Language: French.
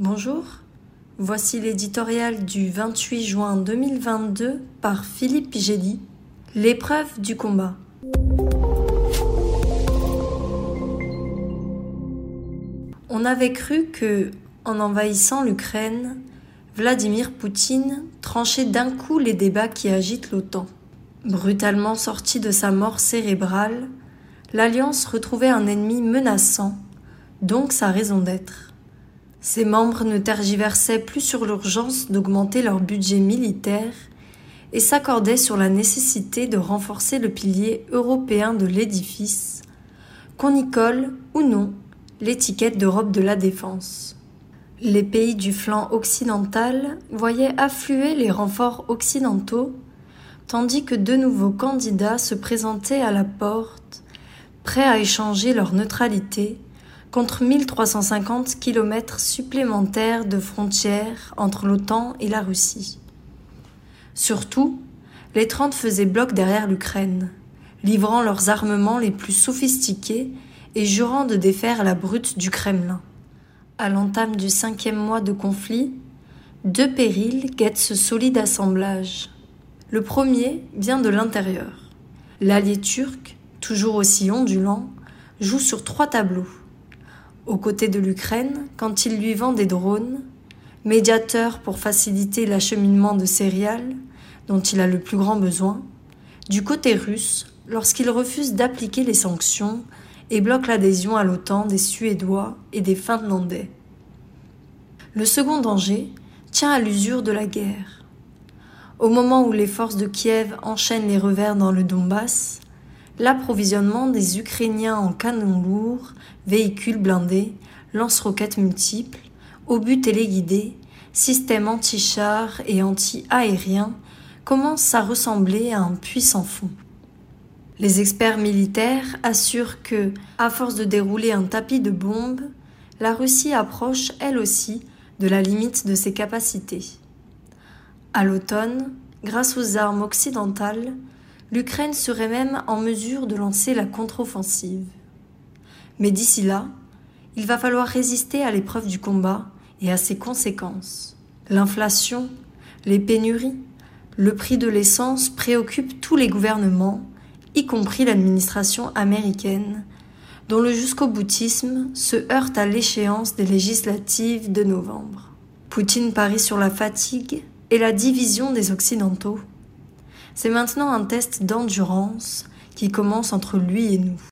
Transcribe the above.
Bonjour, voici l'éditorial du 28 juin 2022 par Philippe Gély, L'épreuve du combat. On avait cru que, en envahissant l'Ukraine, Vladimir Poutine tranchait d'un coup les débats qui agitent l'OTAN. Brutalement sorti de sa mort cérébrale, l'Alliance retrouvait un ennemi menaçant, donc sa raison d'être. Ses membres ne tergiversaient plus sur l'urgence d'augmenter leur budget militaire et s'accordaient sur la nécessité de renforcer le pilier européen de l'édifice, qu'on y colle ou non l'étiquette d'Europe de la défense. Les pays du flanc occidental voyaient affluer les renforts occidentaux, tandis que de nouveaux candidats se présentaient à la porte, prêts à échanger leur neutralité contre 1350 kilomètres supplémentaires de frontières entre l'OTAN et la Russie. Surtout, les Trente faisaient bloc derrière l'Ukraine, livrant leurs armements les plus sophistiqués et jurant de défaire la brute du Kremlin. À l'entame du cinquième mois de conflit, deux périls guettent ce solide assemblage. Le premier vient de l'intérieur. L'allié turc, toujours aussi ondulant, joue sur trois tableaux. Aux côtés de l'Ukraine, quand il lui vend des drones, médiateur pour faciliter l'acheminement de céréales, dont il a le plus grand besoin, du côté russe, lorsqu'il refuse d'appliquer les sanctions et bloque l'adhésion à l'OTAN des Suédois et des Finlandais. Le second danger tient à l'usure de la guerre. Au moment où les forces de Kiev enchaînent les revers dans le Donbass, l'approvisionnement des Ukrainiens en canons lourds, véhicules blindés, lance-roquettes multiples, obus téléguidés, systèmes anti-chars et anti-aériens commence à ressembler à un puissant fond. Les experts militaires assurent que, à force de dérouler un tapis de bombes, la Russie approche elle aussi de la limite de ses capacités. À l'automne, grâce aux armes occidentales, l'Ukraine serait même en mesure de lancer la contre-offensive. Mais d'ici là, il va falloir résister à l'épreuve du combat et à ses conséquences. L'inflation, les pénuries, le prix de l'essence préoccupe tous les gouvernements, y compris l'administration américaine, dont le jusqu'au boutisme se heurte à l'échéance des législatives de novembre. Poutine parie sur la fatigue et la division des Occidentaux. C'est maintenant un test d'endurance qui commence entre lui et nous.